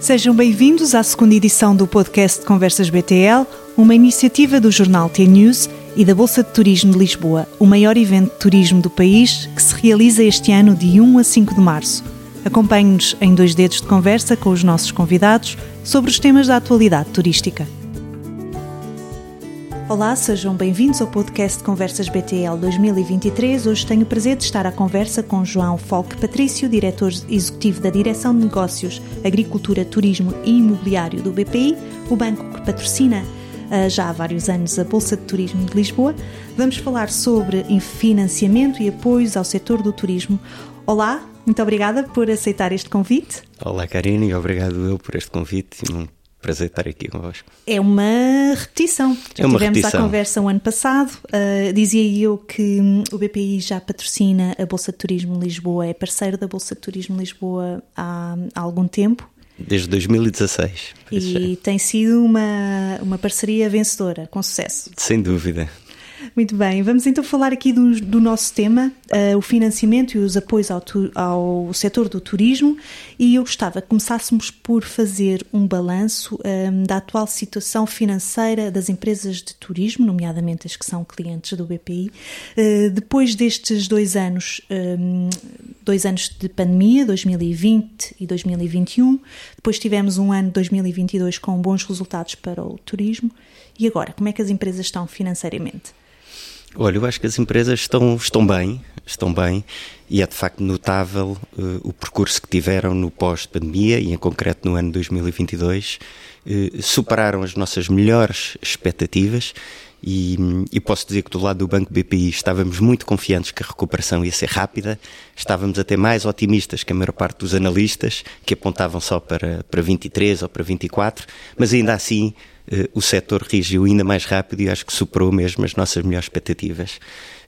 Sejam bem-vindos à segunda edição do podcast Conversas BTL, uma iniciativa do jornal T-News e da Bolsa de Turismo de Lisboa, o maior evento de turismo do país que se realiza este ano de 1 a 5 de março. Acompanhe-nos em dois dedos de conversa com os nossos convidados sobre os temas da atualidade turística. Olá, sejam bem-vindos ao podcast Conversas BTL 2023. Hoje tenho o prazer de estar à conversa com João Folk Patrício, diretor executivo da Direção de Negócios, Agricultura, Turismo e Imobiliário do BPI, o banco que patrocina uh, já há vários anos a Bolsa de Turismo de Lisboa. Vamos falar sobre financiamento e apoios ao setor do turismo. Olá, muito obrigada por aceitar este convite. Olá, Karine, e obrigado eu por este convite prazer estar aqui convosco. É uma repetição. Já é uma tivemos repetição. a conversa o ano passado. Uh, dizia eu que hum, o BPI já patrocina a Bolsa de Turismo Lisboa, é parceiro da Bolsa de Turismo Lisboa há, há algum tempo. Desde 2016. E tem sido uma, uma parceria vencedora, com sucesso. Sem dúvida. Muito bem, vamos então falar aqui do, do nosso tema, uh, o financiamento e os apoios ao, tu, ao setor do turismo, e eu gostava que começássemos por fazer um balanço um, ehm, da atual situação financeira das empresas de turismo, nomeadamente as que são clientes do BPI, uh, eh, depois destes dois anos, um, ehm, dois anos de pandemia, 2020 e 2021, depois tivemos um ano 2022 com bons resultados para o turismo, e agora, como é que as empresas estão financeiramente? Olha, eu acho que as empresas estão, estão bem, estão bem, e é de facto notável uh, o percurso que tiveram no pós-pandemia e em concreto no ano 2022. Uh, superaram as nossas melhores expectativas e, e, posso dizer que do lado do Banco BPI estávamos muito confiantes que a recuperação ia ser rápida, estávamos até mais otimistas que a maior parte dos analistas, que apontavam só para, para 23 ou para 24, mas ainda assim eh, o setor reagiu ainda mais rápido e acho que superou mesmo as nossas melhores expectativas.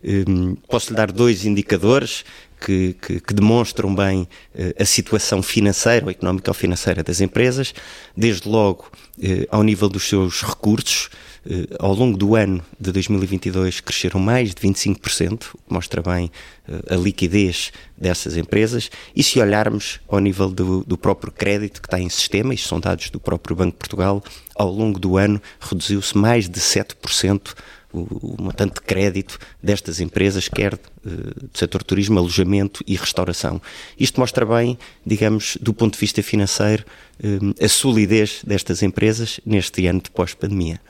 Ehm, posso lhe dar dois indicadores que, que, que, demonstram bem eh, a situação financeira ou económica ou financeira das empresas, desde logo eh, ao nível dos seus recursos. Eh, ao longo do ano de 2022 cresceram mais de 25%, o que mostra bem eh, a liquidez dessas empresas. E se olharmos ao nível do, do próprio crédito que está em sistema, isto são dados do próprio Banco de Portugal, ao longo do ano reduziu-se mais de 7% o, montante de crédito destas empresas, quer uh, do setor turismo, alojamento e restauração. Isto mostra bem, digamos, do ponto de vista financeiro, uh, a solidez destas empresas neste ano de pós-pandemia.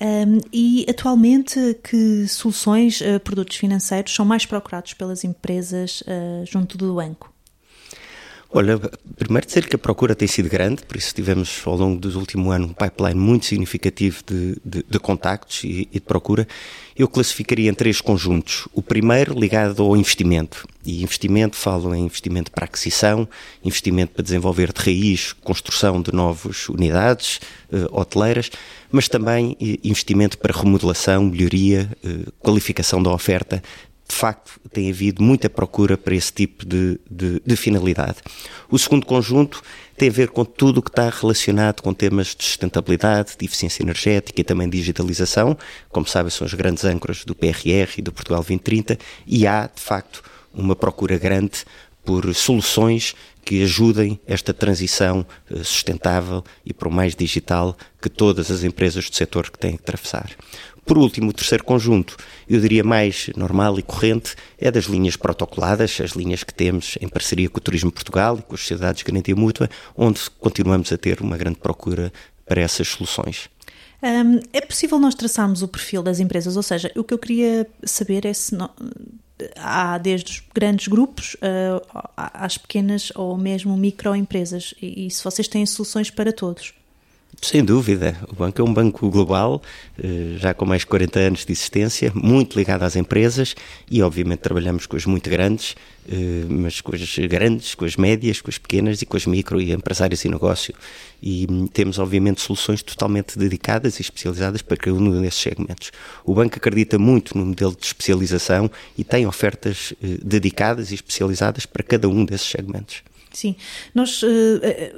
Um, e atualmente, que soluções, uh, produtos financeiros são mais procurados pelas empresas uh, junto do banco? Olha, primeiro dizer que a procura tem sido grande, por isso tivemos ao longo do último ano um pipeline muito significativo de, de, de contactos e, e, de procura. Eu classificaria em três conjuntos. O primeiro ligado ao investimento. E investimento, falo em investimento para aquisição, investimento para desenvolver de raiz, construção de novas unidades uh, hoteleiras, mas também uh, investimento para remodelação, melhoria, uh, qualificação da oferta, de facto tem havido muita procura para esse tipo de, de, de, finalidade. O segundo conjunto tem a ver com tudo o que está relacionado com temas de sustentabilidade, de eficiência energética e também digitalização. Como sabem, são as grandes âncoras do PRR e do Portugal 2030 e há, de facto, uma procura grande por soluções que ajudem esta transição eh, sustentável e para o mais digital que todas as empresas do setor que têm que atravessar. Por último, o terceiro conjunto, eu diria mais normal e corrente, é das linhas protocoladas, as linhas que temos em parceria com o Turismo Portugal e com as sociedades de garantia mútua, onde continuamos a ter uma grande procura para essas soluções. Um, é possível nós traçarmos o perfil das empresas? Ou seja, o que eu queria saber é se há desde os grandes grupos uh, às pequenas ou mesmo microempresas e, e se vocês têm soluções para todos. Sem dúvida. O banco é um banco global, eh, já com mais de 40 anos de existência, muito ligado às empresas e, obviamente, trabalhamos com as muito grandes, eh, mas com as grandes, com as médias, com as pequenas e com as micro e empresários e negócio. E hum, temos, obviamente, soluções totalmente dedicadas e especializadas para cada um desses segmentos. O banco acredita muito no modelo de especialização e tem ofertas eh, dedicadas e especializadas para cada um desses segmentos. Sim, nós, uh,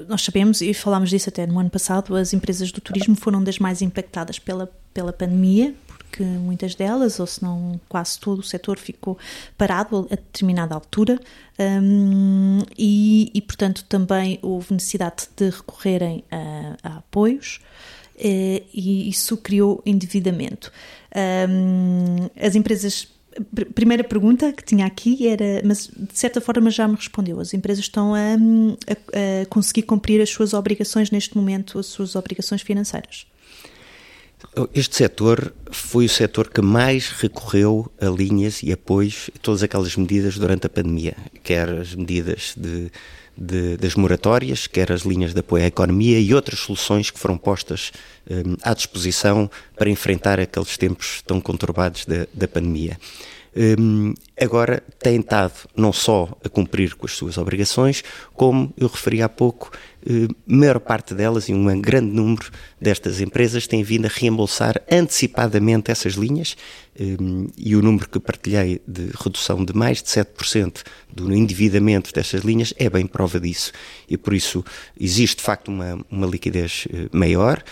nós sabemos e falámos disso até no ano passado, as empresas do turismo foram das mais impactadas pela, pela pandemia, porque muitas delas, ou se não quase todo o setor, ficou parado a determinada altura um, e, e, portanto, também houve necessidade de recorrerem a, a apoios uh, e isso criou endividamento. Um, as empresas primeira pergunta que tinha aqui era, mas de certa forma já me respondeu. As empresas estão a, a, a, conseguir cumprir as suas obrigações neste momento, as suas obrigações financeiras. Este setor foi o setor que mais recorreu a linhas e apoios, todas aquelas medidas durante a pandemia, quer as medidas de, de, das moratórias, quer as linhas de apoio à economia e outras soluções que foram postas um, à disposição para enfrentar aqueles tempos tão conturbados da, da pandemia. Um, agora tem estado não só a cumprir com as suas obrigações, como eu referi há pouco, eh, maior parte delas e um grande número destas empresas têm vindo a reembolsar antecipadamente essas linhas eh, e o número que partilhei de redução de mais de 7% do endividamento destas linhas é bem prova disso. E por isso existe de facto uma, uma liquidez eh, maior,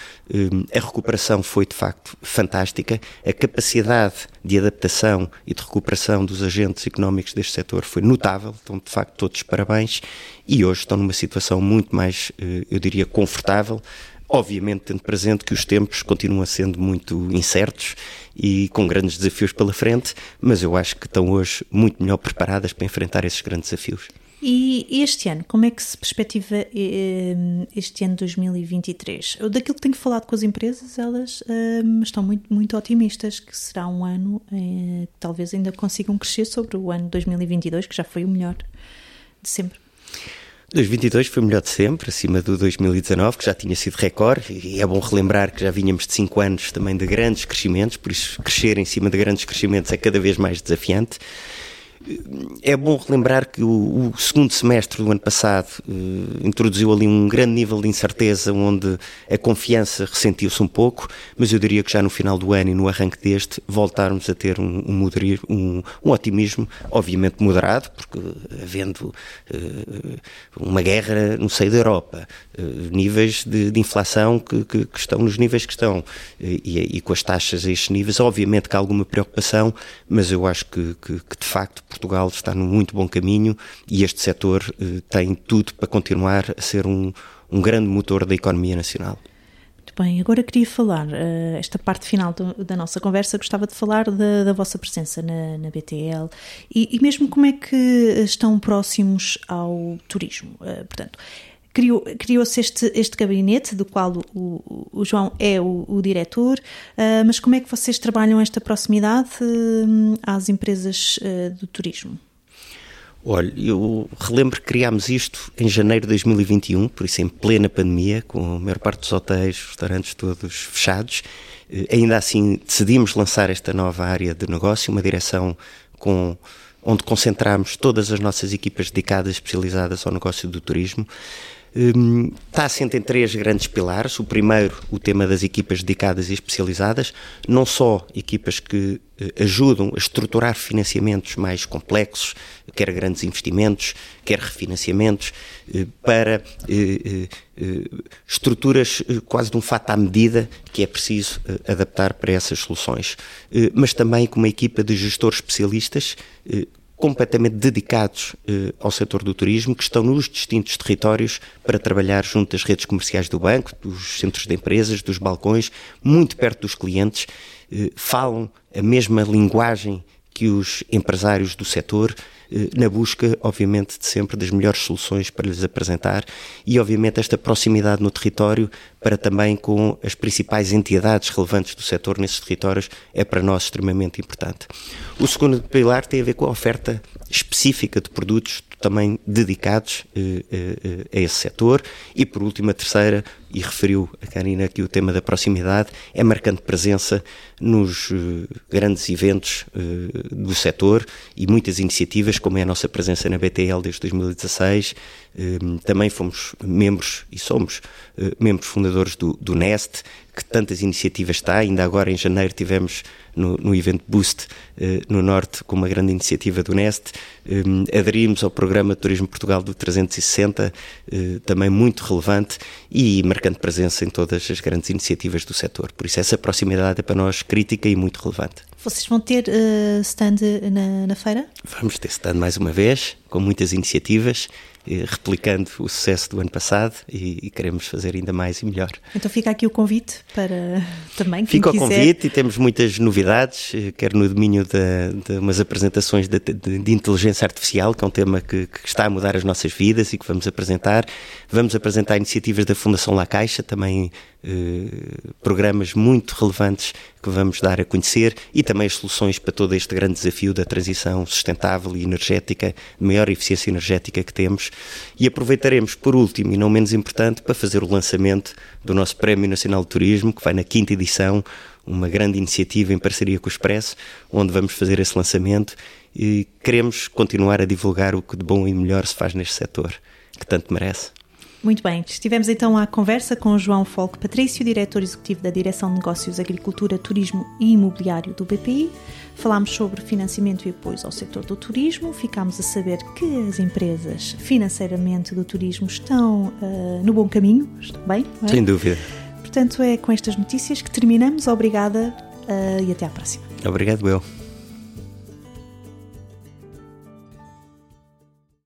a recuperação foi de facto fantástica, a capacidade de adaptação e de recuperação dos agentes económicos deste setor foi notável, então de facto todos parabéns e hoje estão numa situação muito mais, eh, eu diria, confortável, obviamente tendo presente que os tempos continuam sendo muito incertos e com grandes desafios pela frente, mas eu acho que estão hoje muito melhor preparadas para enfrentar esses grandes desafios. E este ano, como é que se perspectiva eh, este ano 2023? Daquilo que tenho falado com as empresas, elas eh, estão muito, muito otimistas que será um ano que talvez ainda consigam crescer sobre o ano 2022, que já foi o melhor de sempre. 2022 foi o melhor de sempre, acima do 2019, que já tinha sido recorde, e é bom relembrar que já vínhamos de 5 anos também de grandes crescimentos, por isso crescer em cima de grandes crescimentos é cada vez mais desafiante. É bom relembrar que o, o segundo semestre do ano passado uh, introduziu ali um grande nível de incerteza, onde a confiança ressentiu-se um pouco, mas eu diria que já no final do ano e no arranque deste voltarmos a ter um, um, um, um otimismo, obviamente moderado, porque havendo uh, uma guerra no seio da Europa, níveis de, de inflação que, que, que, estão nos níveis que estão e, e, com as taxas a estes níveis, obviamente que há alguma preocupação, mas eu acho que, que de facto Portugal está num muito bom caminho e este setor eh, tem tudo para continuar a ser um, um grande motor da economia nacional. Muito bem, agora queria falar, uh, esta parte final do, da nossa conversa, gostava de falar da, da vossa presença na, na BTL e, e, mesmo como é que estão próximos ao turismo. Uh, portanto, criou-se criou este, este gabinete, do qual o, o João é o, o diretor, uh, mas como é que vocês trabalham esta proximidade uh, às empresas uh, do turismo? Olha, eu relembro que criámos isto em janeiro de 2021, por isso em plena pandemia, com a maior parte dos hotéis, restaurantes todos fechados. Ainda assim decidimos lançar esta nova área de negócio, uma direção com onde concentramos todas as nossas equipas dedicadas, especializadas ao negócio do turismo. Hum, está assente em três grandes pilares. O primeiro, o tema das equipas dedicadas e especializadas, não só equipas que eh, ajudam a estruturar financiamentos mais complexos, quer grandes investimentos, quer refinanciamentos, eh, para eh, estruturas quase de um fato à medida que é preciso adaptar para essas soluções. Mas também com uma equipa de gestores especialistas completamente dedicados eh, ao setor do turismo, que estão nos distintos territórios para trabalhar junto às redes comerciais do banco, dos centros de empresas, dos balcões, muito perto dos clientes, eh, falam a mesma linguagem que os empresários do setor, na busca, obviamente, de sempre das melhores soluções para lhes apresentar e, obviamente, esta proximidade no território para também com as principais entidades relevantes do setor nesses territórios é para nós extremamente importante. O segundo pilar tem a ver com a oferta específica de produtos também dedicados eh, eh, a esse setor. E por último, a terceira, e referiu a Karina aqui o tema da proximidade, é marcante presença nos eh, grandes eventos do setor e muitas iniciativas como é a nossa presença na BTL desde 2016. Também fomos membros e somos membros fundadores do, do NEST, que tantas iniciativas está. Ainda agora, em janeiro, tivemos no, no evento Boost eh, no Norte, com uma grande iniciativa do Nest. Eh, aderimos ao programa Turismo Portugal do 360, eh, também muito relevante e marcando presença em todas as grandes iniciativas do setor. Por isso, essa proximidade é para nós crítica e muito relevante. Vocês vão ter uh, stand na, na feira? Vamos ter stand mais uma vez, com muitas iniciativas replicando o sucesso do ano passado e, e, queremos fazer ainda mais e melhor. Então fica aqui o convite para também quem Fica quiser. o convite e temos muitas novidades, eh, quer no domínio de, de umas apresentações de, de, de, inteligência artificial, que é um tema que, que, está a mudar as nossas vidas e que vamos apresentar. Vamos apresentar iniciativas da Fundação La Caixa, também eh, programas muito relevantes que vamos dar a conhecer e também as soluções para todo este grande desafio da transição sustentável e energética, maior eficiência energética que temos. E aproveitaremos, por último e não menos importante, para fazer o lançamento do nosso Prémio Nacional de Turismo, que vai na quinta edição, uma grande iniciativa em parceria com o Expresso, onde vamos fazer esse lançamento e queremos continuar a divulgar o que de bom e melhor se faz neste setor, que tanto merece. Muito bem, estivemos então à conversa com João Folk Patrício, diretor executivo da Direção de Negócios, Agricultura, Turismo e Imobiliário do BPI. Falámos sobre financiamento e apoio ao setor do turismo, ficámos a saber que as empresas financeiramente do turismo estão uh, no bom caminho, estão bem? É? Sem dúvida. Portanto, é com estas notícias que terminamos. Obrigada uh, e até à próxima. Obrigado, eu.